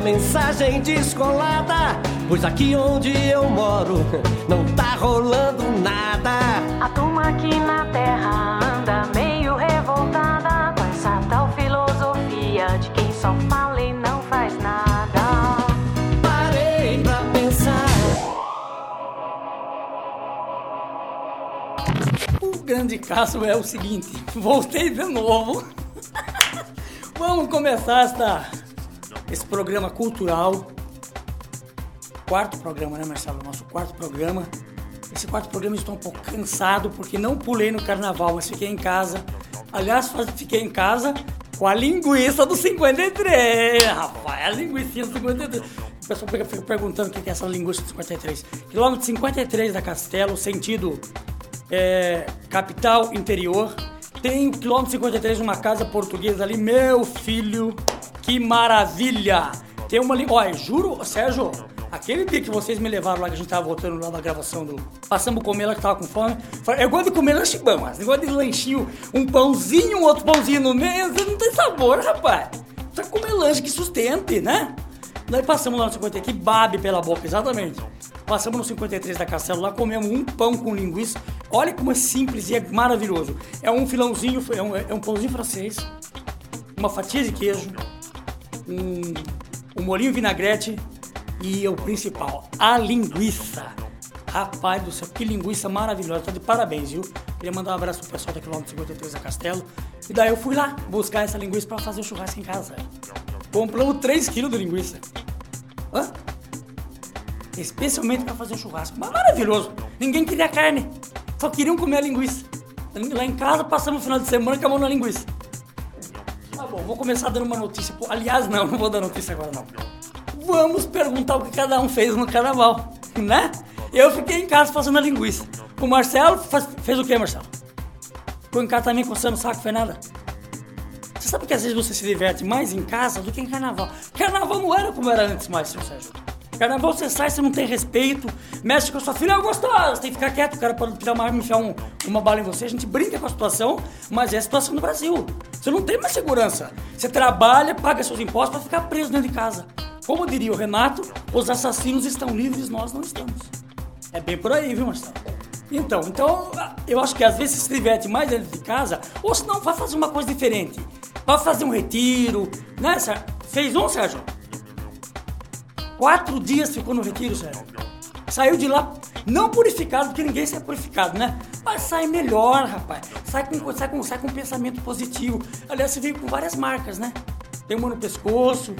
uma mensagem descolada. Pois aqui onde eu moro não tá rolando nada. A turma aqui na terra anda meio revoltada com essa tal filosofia de quem só fala e não faz nada. Parei pra pensar. O grande caso é o seguinte, voltei de novo. Vamos começar esta, esse programa cultural. Quarto programa, né, Marcelo? Nosso quarto programa. Esse quarto programa estou um pouco cansado porque não pulei no carnaval, mas fiquei em casa. Aliás, fiquei em casa com a linguiça do 53. Rapaz, a linguiça do 53. O pessoal fica perguntando o que é essa linguiça do 53. Quilômetro 53 da Castelo, sentido é, capital, interior. Tem o quilômetro 53, uma casa portuguesa ali. Meu filho, que maravilha! Tem uma ali. Olha, juro, Sérgio, aquele dia que vocês me levaram lá, que a gente tava voltando lá da gravação do. Passamos comer lá que tava com fome. Eu gosto de comer lanche bom, mas negócio de lanchinho, um pãozinho, um outro pãozinho no meio, não tem sabor, rapaz. Precisa comer lanche que sustente, né? Daí passamos lá no 53, que babe pela boca, exatamente. Passamos no 53 da Castelo lá, comemos um pão com linguiça. Olha como é simples e é maravilhoso. É um filãozinho, é um, é um pãozinho francês, uma fatia de queijo, um, um vinagrete e o principal, a linguiça. Rapaz do céu, que linguiça maravilhosa. Tá de parabéns, viu? Queria mandar um abraço pro pessoal da quilômetro 53 da Castelo. E daí eu fui lá buscar essa linguiça pra fazer o churrasco em casa. Compramos 3 quilos de linguiça. Hã? Especialmente para fazer churrasco. Mas maravilhoso. Ninguém queria carne. Só queriam comer a linguiça. Lá em casa passamos o final de semana com a mão na linguiça. Vou começar dando uma notícia. Aliás, não, não vou dar notícia agora não. Vamos perguntar o que cada um fez no carnaval, né? Eu fiquei em casa fazendo a linguiça. O Marcelo faz- fez o que, Marcelo? Ficou em casa também coçando o saco, foi nada? Você sabe que às vezes você se diverte mais em casa do que em carnaval. Carnaval não era como era antes mais, seu Sérgio. Carnaval você sai, você não tem respeito, mexe com a sua filha, é gostosa, tem que ficar quieto, o cara pode tirar uma arma e enfiar um- uma bala em você, a gente brinca com a situação, mas é a situação do Brasil. Você não tem mais segurança. Você trabalha, paga seus impostos para ficar preso dentro de casa. Como diria o Renato, os assassinos estão livres, nós não estamos. É bem por aí, viu, Marcelo? Então, então, eu acho que às vezes se diverte mais dentro de casa, ou se não, vai fazer uma coisa diferente. Vai fazer um retiro, né, Sérgio? Fez um, Sérgio? Quatro dias ficou no retiro, Sérgio. Saiu de lá, não purificado, porque ninguém sai purificado, né? Mas sai melhor, rapaz. Sai com, sai com, sai com um pensamento positivo. Aliás, você veio com várias marcas, né? Tem uma no pescoço.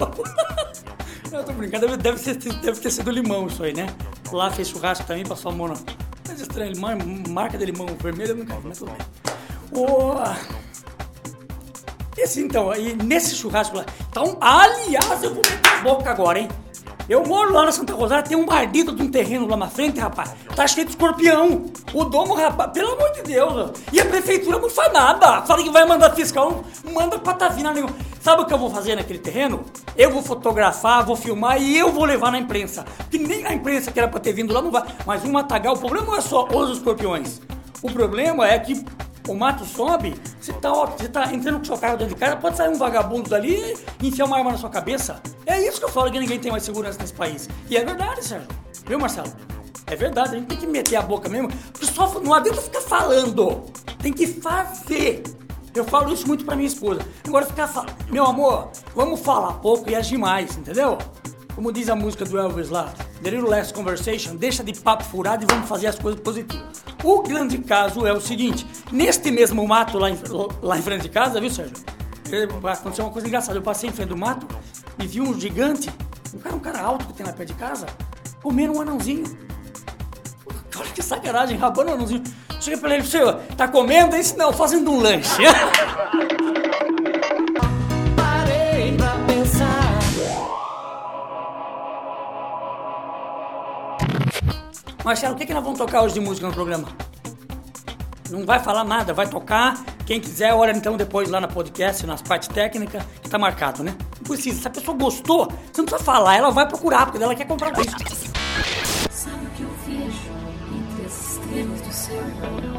Eu tô brincando, deve, ser, deve ter sido limão isso aí, né? Lá fez churrasco também, passou a mão na... Mas estranho, mar- marca de limão vermelho eu nunca vi, mas tudo bem. Esse então, aí nesse churrasco lá. Então, aliás, eu vou meter a boca agora, hein? Eu moro lá na Santa Rosária, tem um mardito de um terreno lá na frente, rapaz. Tá cheio de escorpião. O domo, rapaz, pelo amor de Deus. E a prefeitura não faz nada. Fala que vai mandar fiscal, não manda patavina nenhuma. Sabe o que eu vou fazer naquele terreno? Eu vou fotografar, vou filmar e eu vou levar na imprensa. Que nem a imprensa que era pra ter vindo lá não vai. Mas um matagal, o problema não é só os escorpiões. O problema é que o mato sobe, você tá, você tá entrando com seu carro dentro de casa, pode sair um vagabundo dali e enfiar uma arma na sua cabeça. É isso que eu falo que ninguém tem mais segurança nesse país. E é verdade, Sérgio. Viu, Marcelo? É verdade, a gente tem que meter a boca mesmo, só não adianta ficar falando. Tem que fazer. Eu falo isso muito pra minha esposa. Agora ficar falando, meu amor, vamos falar pouco e agir mais, entendeu? Como diz a música do Elvis lá, The Little Less Conversation, deixa de papo furado e vamos fazer as coisas positivas. O grande caso é o seguinte, neste mesmo mato lá em, lá em frente de casa, viu Sérgio? Aconteceu uma coisa engraçada, eu passei em frente do mato e vi um gigante, um cara, um cara alto que tem lá perto de casa, comendo um anãozinho. Olha que sacanagem, rabando um anãozinho. Cheguei pra ele, senhor, tá comendo? Isso não, fazendo um lanche. Marcelo, o que, que nós vamos tocar hoje de música no programa? Não vai falar nada, vai tocar. Quem quiser, olha então depois lá na podcast, nas partes técnicas, que tá marcado, né? Não precisa. Se a pessoa gostou, você não precisa falar, ela vai procurar, porque ela quer comprar o disco. Sabe o que eu vejo entre as estrelas do céu?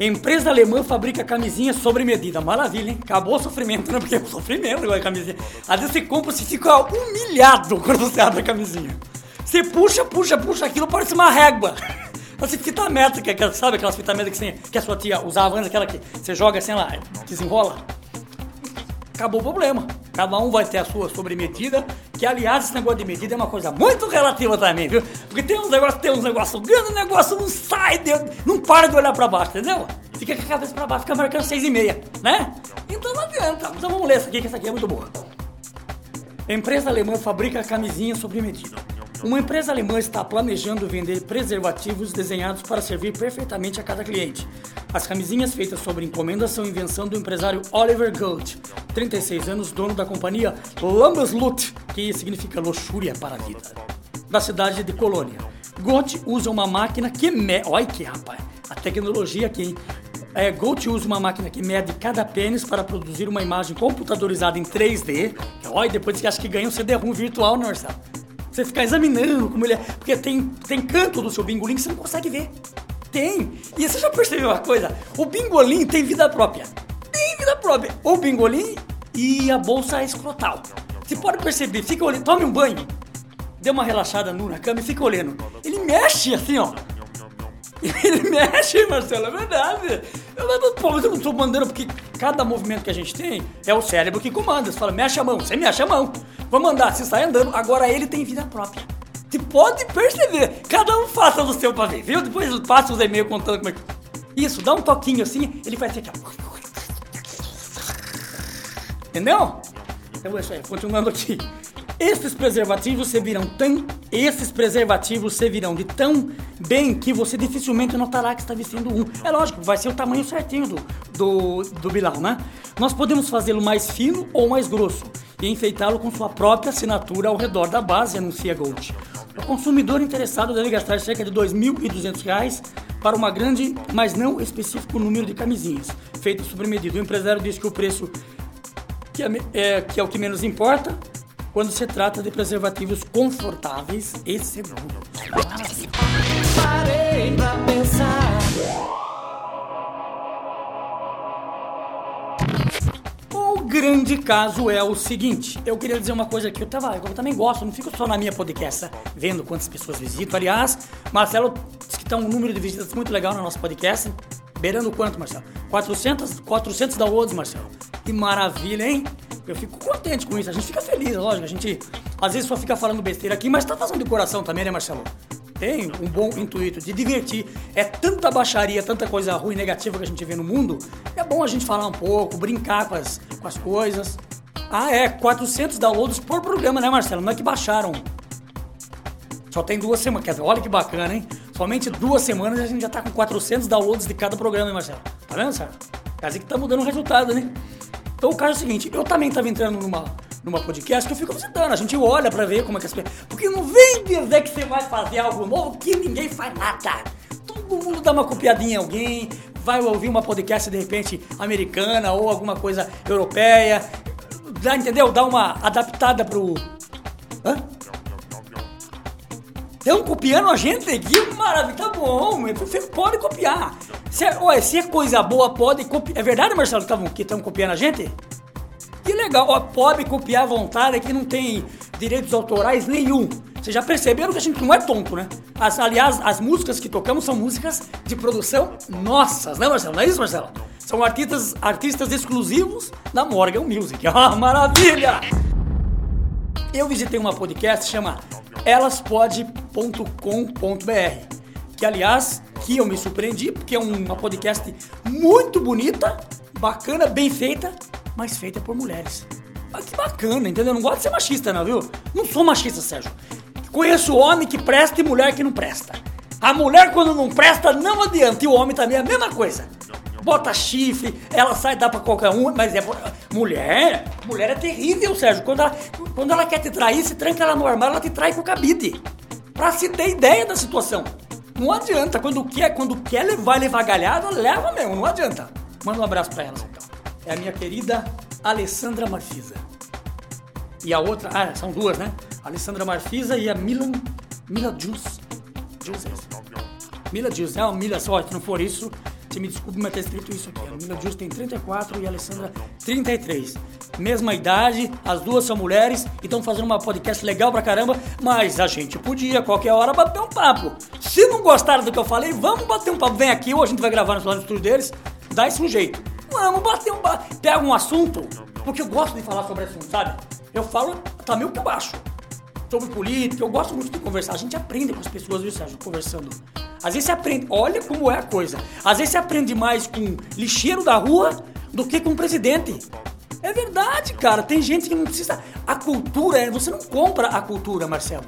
Empresa alemã fabrica camisinha sobre medida. Maravilha, hein? Acabou o sofrimento, né? Porque é sofrimento agora a camisinha. Às vezes você compra você fica humilhado quando você abre a camisinha. Você puxa, puxa, puxa, aquilo parece uma régua. Essa fita métrica, sabe aquelas fitas métricas que, você- que a sua tia usava antes, aquela que você joga assim, ela desenrola? Acabou o problema. Cada um vai ter a sua sobremedida, que aliás esse negócio de medida é uma coisa muito relativa também, viu? Porque tem uns negócios, tem uns negócios grandes, o negócio não sai, de, não para de olhar pra baixo, entendeu? Fica com a cabeça pra baixo, fica marcando seis e meia, né? Então não adianta. Então vamos ler essa aqui, que essa aqui é muito boa. Empresa alemã fabrica camisinha sobre medida. Uma empresa alemã está planejando vender preservativos desenhados para servir perfeitamente a cada cliente. As camisinhas feitas sobre encomenda são invenção do empresário Oliver Gold, 36 anos, dono da companhia Lambeslut, que significa luxúria para a vida, da cidade de Colônia. Gold usa uma máquina que mede. Olha que rapaz, a tecnologia aqui, hein? É, Gold usa uma máquina que mede cada pênis para produzir uma imagem computadorizada em 3D. Olha, depois que acha que ganha um CD-ROM virtual, né, Marcelo? Você ficar examinando como ele é. Porque tem, tem canto do seu bingolim que você não consegue ver. Tem. E você já percebeu uma coisa? O bingolim tem vida própria. Tem vida própria. O bingolim e a bolsa escrotal. Você pode perceber, fica olhando, tome um banho, dê uma relaxada nu na cama e fica olhando. Ele mexe assim, ó. Ele mexe, Marcelo, é verdade. Eu mas eu não tô mandando porque cada movimento que a gente tem é o cérebro que comanda. Você fala, mexe a mão, você mexe a mão. Vamos andar, você sai andando. Agora ele tem vida própria. Você pode perceber. Cada um faça do seu pra ver, viu? Depois passa os e-mails contando como é que. Isso, dá um toquinho assim, ele faz assim ó. Entendeu? Então, é continuando aqui. Esses preservativos servirão tão. Esses preservativos servirão de tão bem que você dificilmente notará que está vestindo um. É lógico, vai ser o tamanho certinho do, do, do né? Nós podemos fazê-lo mais fino ou mais grosso e enfeitá-lo com sua própria assinatura ao redor da base, anuncia Gold. O consumidor interessado deve gastar cerca de 2.200 reais para uma grande, mas não específico número de camisinhas, feitas sobre medida. O empresário diz que o preço que é, é- que é o que menos importa quando se trata de preservativos confortáveis e seguros. Parei pra pensar. O grande caso é o seguinte, eu queria dizer uma coisa aqui, eu, tava, eu também gosto, não fico só na minha podcast, né, vendo quantas pessoas visitam. Aliás, Marcelo disse que está um número de visitas muito legal no nosso podcast. Beirando quanto, Marcelo? 400, 400 downloads, Marcelo. Que maravilha, hein? Eu fico contente com isso, a gente fica feliz, lógico, a gente às vezes só fica falando besteira aqui, mas tá fazendo de coração também, né, Marcelo? tem um bom intuito de divertir. É tanta baixaria, tanta coisa ruim, negativa que a gente vê no mundo. É bom a gente falar um pouco, brincar com as, com as coisas. Ah, é, 400 downloads por programa, né, Marcelo? Não é que baixaram. Só tem duas semanas. Olha que bacana, hein? Somente duas semanas a gente já tá com 400 downloads de cada programa, hein, Marcelo? Tá vendo, Sérgio? Dizer que tá mudando o resultado, né? Então o caso é o seguinte, eu também tava entrando numa, numa podcast que eu fico visitando, a gente olha pra ver como é que as pessoas... Porque não vem dizer que você vai fazer algo novo que ninguém faz nada. Todo mundo dá uma copiadinha em alguém, vai ouvir uma podcast de repente americana ou alguma coisa europeia, dá, entendeu? Dá uma adaptada pro... Hã? Estão copiando a gente? Que maravilha, tá bom, você pode copiar. Se é, olha, se é coisa boa, pode copiar. É verdade, Marcelo, que estão copiando a gente? Que legal, ó, pode copiar à vontade, que não tem direitos autorais nenhum. Vocês já perceberam que a gente não é tonto, né? As, aliás, as músicas que tocamos são músicas de produção nossas, né, Marcelo? Não é isso, Marcelo? São artistas, artistas exclusivos da Morgan Music. Ah, maravilha! Eu visitei uma podcast chama elaspod.com.br que aliás, que eu me surpreendi, porque é uma podcast muito bonita, bacana, bem feita, mas feita por mulheres. Ah, que bacana, entendeu? Eu não gosto de ser machista, não, viu? Não sou machista, Sérgio. Conheço homem que presta e mulher que não presta. A mulher, quando não presta, não adianta. E o homem também é a mesma coisa. Bota chifre, ela sai, dá pra qualquer um, mas é. Mulher, mulher é terrível, Sérgio. Quando ela, quando ela quer te trair, se tranca ela no armário, ela te trai com o cabide. Pra se ter ideia da situação. Não adianta, quando quer, quando quer levar, levar galhada, leva mesmo, não adianta. Manda um abraço pra elas então. É a minha querida Alessandra Marfisa. E a outra, ah, são duas, né? Alessandra Marfisa e a Milan. Mila Jus. Jus é. Mila Jus, é uma Mila só, se não for isso, Você me desculpe, mas tá escrito isso aqui. A Camila Jus tem 34 e a Alessandra 33. Mesma idade, as duas são mulheres e estão fazendo uma podcast legal pra caramba, mas a gente podia, qualquer hora, bater um papo. Se não gostaram do que eu falei, vamos bater um papo. Vem aqui, ou a gente vai gravar no estúdio deles, dá esse um jeito. Vamos bater um papo. Pega um assunto, porque eu gosto de falar sobre assunto, sabe? Eu falo, tá meio que baixo sobre política, eu gosto muito de conversar. A gente aprende com as pessoas, viu, Sérgio, conversando. Às vezes você aprende, olha como é a coisa. Às vezes você aprende mais com lixeiro da rua do que com presidente. É verdade, cara. Tem gente que não precisa. A cultura, é- você não compra a cultura, Marcelo.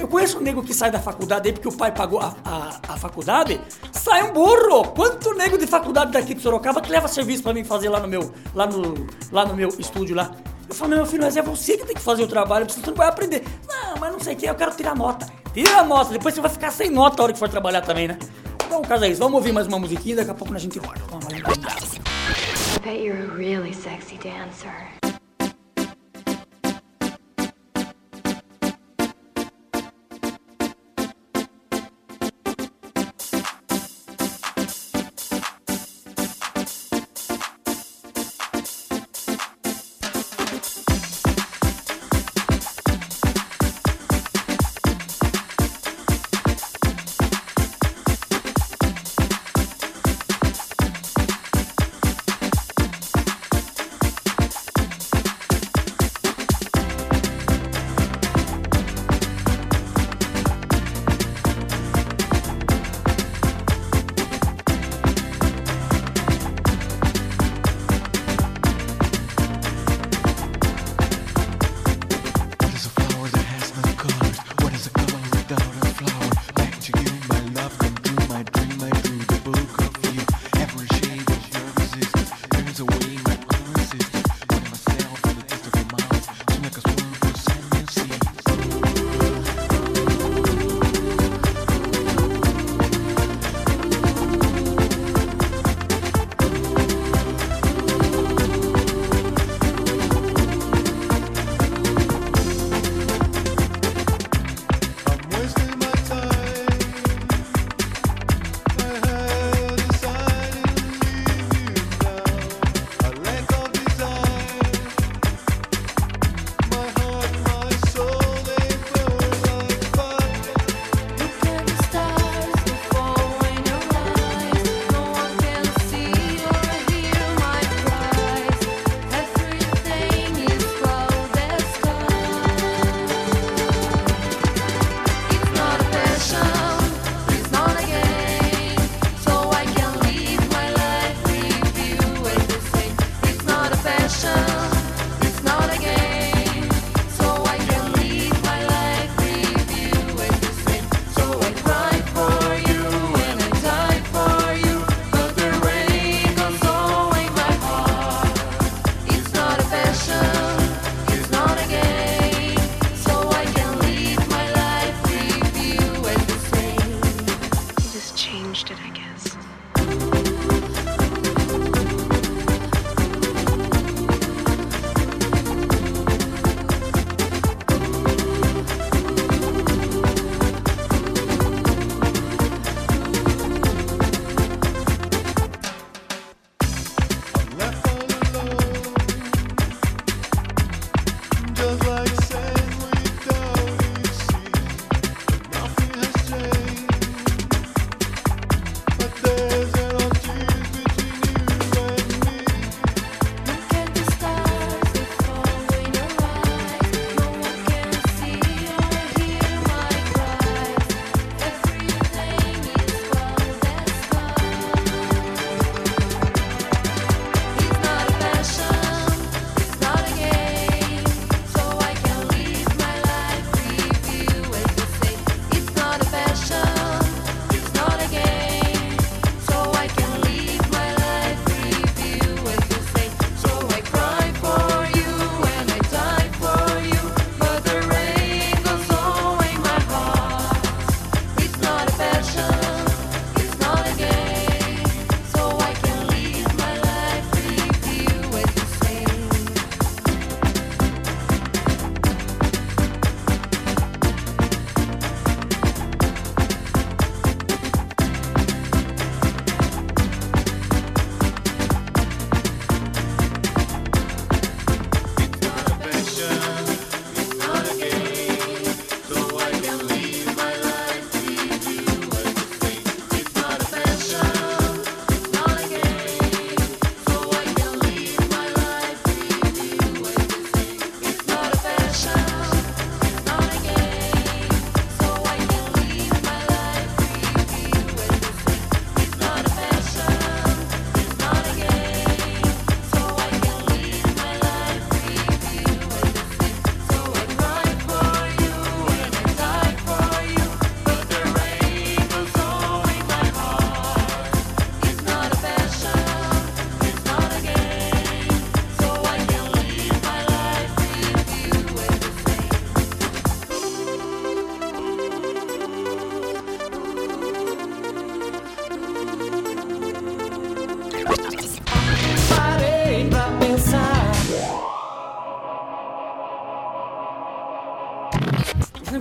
Eu conheço um nego que sai da faculdade aí porque o pai pagou a, a, a faculdade. Sai um burro! Quanto nego de faculdade daqui de Sorocaba que leva serviço pra mim fazer lá no meu, lá no, lá no meu estúdio lá? Eu falo, meu filho, mas é você que tem que fazer o trabalho, você não vai aprender. Não, mas não sei o que, eu quero tirar nota. Tira a nota, depois você vai ficar sem nota a hora que for trabalhar também, né? Então, caso é isso, vamos ouvir mais uma musiquinha e daqui a pouco a gente volta. Vamos lá, I bet you're a really sexy dancer. changed it, I guess.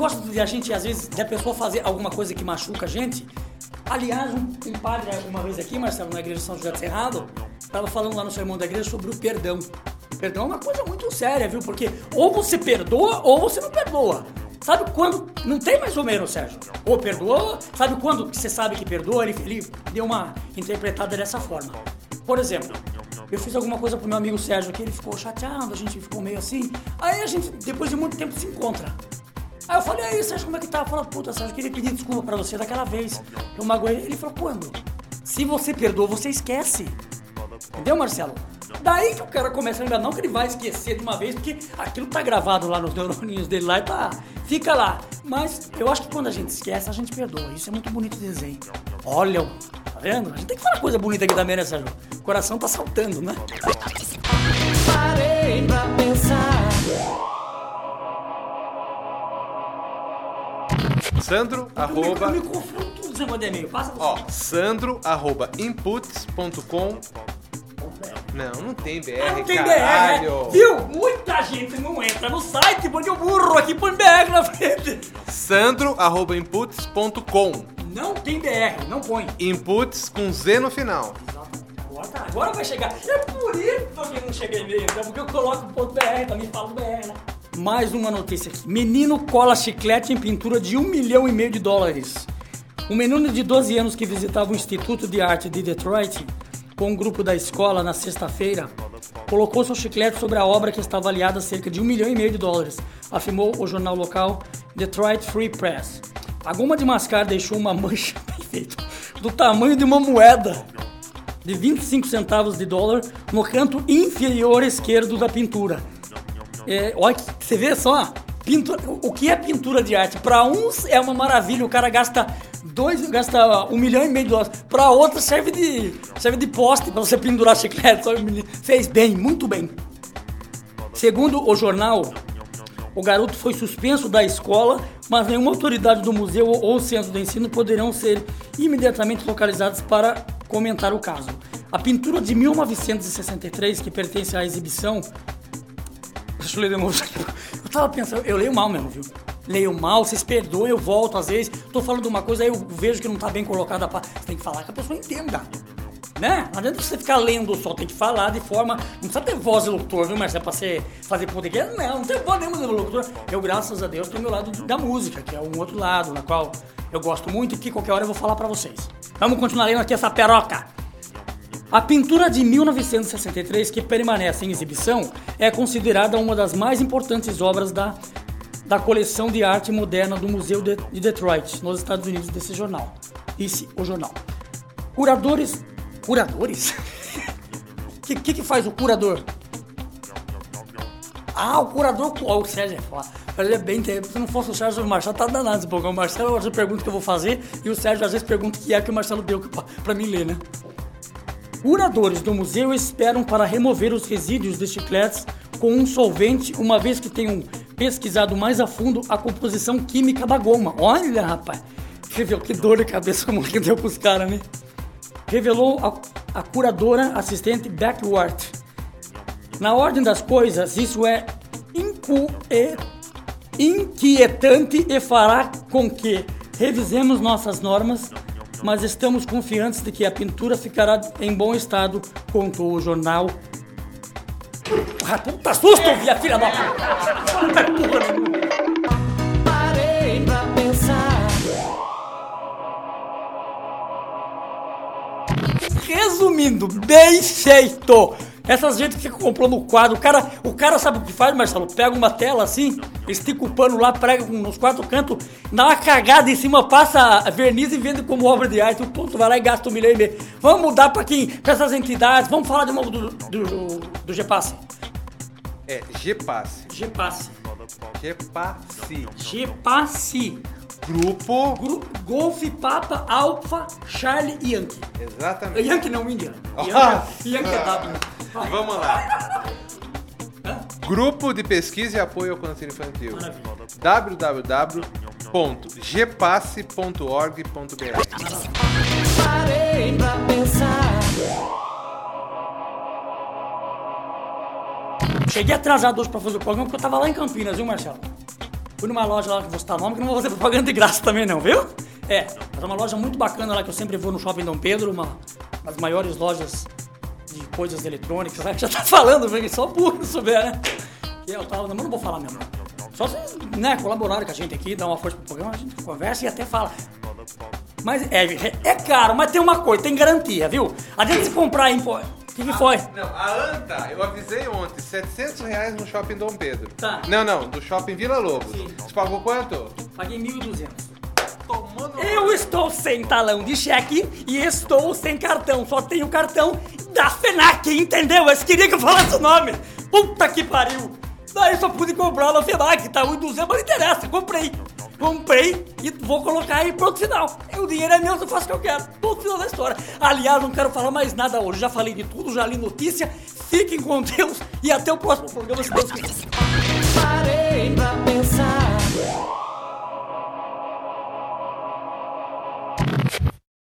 Negócio de a gente, às vezes, da pessoa fazer alguma coisa que machuca a gente. Aliás, um, um padre, uma vez aqui, Marcelo, na igreja de São José do Cerrado, estava falando lá no sermão da igreja sobre o perdão. Perdão é uma coisa muito séria, viu? Porque ou você perdoa ou você não perdoa. Sabe quando. Não tem mais ou menos, Sérgio. Ou perdoa, sabe quando você sabe que perdoa? Ele, ele deu uma interpretada dessa forma. Por exemplo, eu fiz alguma coisa pro meu amigo Sérgio aqui, ele ficou chateado, a gente ficou meio assim. Aí a gente, depois de muito tempo, se encontra. Aí eu falei, aí Sérgio, como é que tá? Fala, puta, Sérgio, eu queria pedir desculpa pra você daquela vez. Eu magoei. Ele falou, quando? Se você perdoa, você esquece. Entendeu, Marcelo? Daí que o cara começa a lembrar, não que ele vai esquecer de uma vez, porque aquilo tá gravado lá nos neuroninhos dele lá e tá, fica lá. Mas eu acho que quando a gente esquece, a gente perdoa. Isso é muito bonito de desenho. Olha, tá vendo? A gente tem que falar coisa bonita aqui também, né, Sérgio? O coração tá saltando, né? Sandro, Eu arroba... me, eu me confundo tudo negócio de e-mail. Passa você. Ó, sandro, arroba inputs.com... Não, não tem BR, Ah, não tem caralho. BR, viu? Muita gente não entra no site, põe o burro aqui, põe BR na frente. Sandro, arroba inputs.com. Não tem BR, não põe. Inputs com Z no final. Agora tá, agora vai chegar. É por isso que não chega e-mail, é porque eu coloco o ponto BR, também falo BR, né? Mais uma notícia aqui. Menino cola chiclete em pintura de um milhão e meio de dólares. Um menino de 12 anos que visitava o Instituto de Arte de Detroit com um grupo da escola na sexta-feira colocou seu chiclete sobre a obra que está avaliada a cerca de um milhão e meio de dólares, afirmou o jornal local Detroit Free Press. A goma de mascar deixou uma mancha perfeita do tamanho de uma moeda de 25 centavos de dólar no canto inferior esquerdo da pintura. É, olha, você vê só, pintura, o que é pintura de arte? Para uns é uma maravilha, o cara gasta dois, gasta um milhão e meio de dólares. Para outros serve de, serve de poste para você pendurar chiclete. Fez bem, muito bem. Segundo o jornal, o garoto foi suspenso da escola, mas nenhuma autoridade do museu ou centro de ensino poderão ser imediatamente localizadas para comentar o caso. A pintura de 1963, que pertence à exibição. Deixa eu ler de novo. Eu tava pensando, eu leio mal mesmo, viu? Leio mal, vocês perdoem, eu volto às vezes. Tô falando de uma coisa, aí eu vejo que não tá bem colocada. Pra... Você tem que falar que a pessoa entenda. Né? Não adianta você ficar lendo só, tem que falar de forma. Não precisa ter voz de locutor, viu, Marcelo? Pra você fazer podcast. Não, não tem voz nenhuma de locutor. Eu, graças a Deus, tenho meu lado da música, que é um outro lado, na qual eu gosto muito e que qualquer hora eu vou falar pra vocês. Vamos continuar lendo aqui essa peroca. A pintura de 1963, que permanece em exibição, é considerada uma das mais importantes obras da, da coleção de arte moderna do Museu de, de Detroit, nos Estados Unidos, desse jornal. Esse, o jornal. Curadores. Curadores? O que, que, que faz o curador? Ah, o curador. Ó, o Sérgio é. Ele é bem tempo. Se não fosse o Sérgio, o Marcelo tá danado esse pouco. O Marcelo às vezes pergunta o que eu vou fazer e o Sérgio às vezes pergunta o que é que o Marcelo deu pra mim ler, né? Curadores do museu esperam para remover os resíduos de chicletes com um solvente, uma vez que tenham pesquisado mais a fundo a composição química da goma. Olha, rapaz, você viu que dor de cabeça que deu pros caras, né? Revelou a, a curadora assistente Backward. Na ordem das coisas, isso é e- inquietante e fará com que revisemos nossas normas, mas estamos confiantes de que a pintura ficará em bom estado, contou o jornal. Ah, puta susto, via filha da puta! Parei pra pensar. Resumindo, bem feito! Essas gente que fica comprando quadro, o cara, o cara sabe o que faz, Marcelo? Pega uma tela assim, estica o pano lá, prega nos quatro cantos, dá uma cagada em cima, passa verniz e vende como obra de arte. O ponto vai lá e gasta um milhão e meio. Vamos mudar pra quem? Pra essas entidades. Vamos falar de novo do, do, do, GPasse. É GPasse. GPasse. GPasse. GPasse. Grupo. Gru- Golf, Papa, Alfa, Charlie e Yankee. Exatamente. Yankee não, Indian. Ah. Yankee, Yankee é W. Vamos lá. Grupo de Pesquisa e Apoio ao Câncer Infantil. Www.gpasse.org.br Parei pra pensar. Cheguei atrasado hoje pra fazer o programa porque eu tava lá em Campinas, viu, Marcelo? Fui numa loja lá que vou citar nome, que não vou fazer propaganda de graça também não, viu? É, mas é uma loja muito bacana lá que eu sempre vou no Shopping Dom Pedro, uma das maiores lojas de coisas eletrônicas, que já tá falando, porque só burro souber, né? E eu tava, mas não vou falar mesmo. Só se, né, colaborarem com a gente aqui, dar uma força pro programa, a gente conversa e até fala. Mas é, é caro, mas tem uma coisa, tem garantia, viu? A gente se comprar em... O que, que foi? Não, a Anta, eu avisei ontem, 700 reais no Shopping Dom Pedro. Tá. Não, não, do Shopping Vila Lobos. Sim. Você pagou quanto? Paguei 1.200. Tomando... Eu estou sem talão de cheque e estou sem cartão. Só tenho cartão da FENAC, entendeu? Eles queriam que eu falasse o nome. Puta que pariu. Daí só pude comprar na FENAC, tá 1,200, mas não interessa, comprei. Comprei e vou colocar aí pro final. O dinheiro é meu, eu faço o que eu quero. Ponto final da história. Aliás, não quero falar mais nada hoje. Já falei de tudo, já li notícia. Fiquem com Deus e até o próximo programa, se Deus quiser. Parei pra pensar.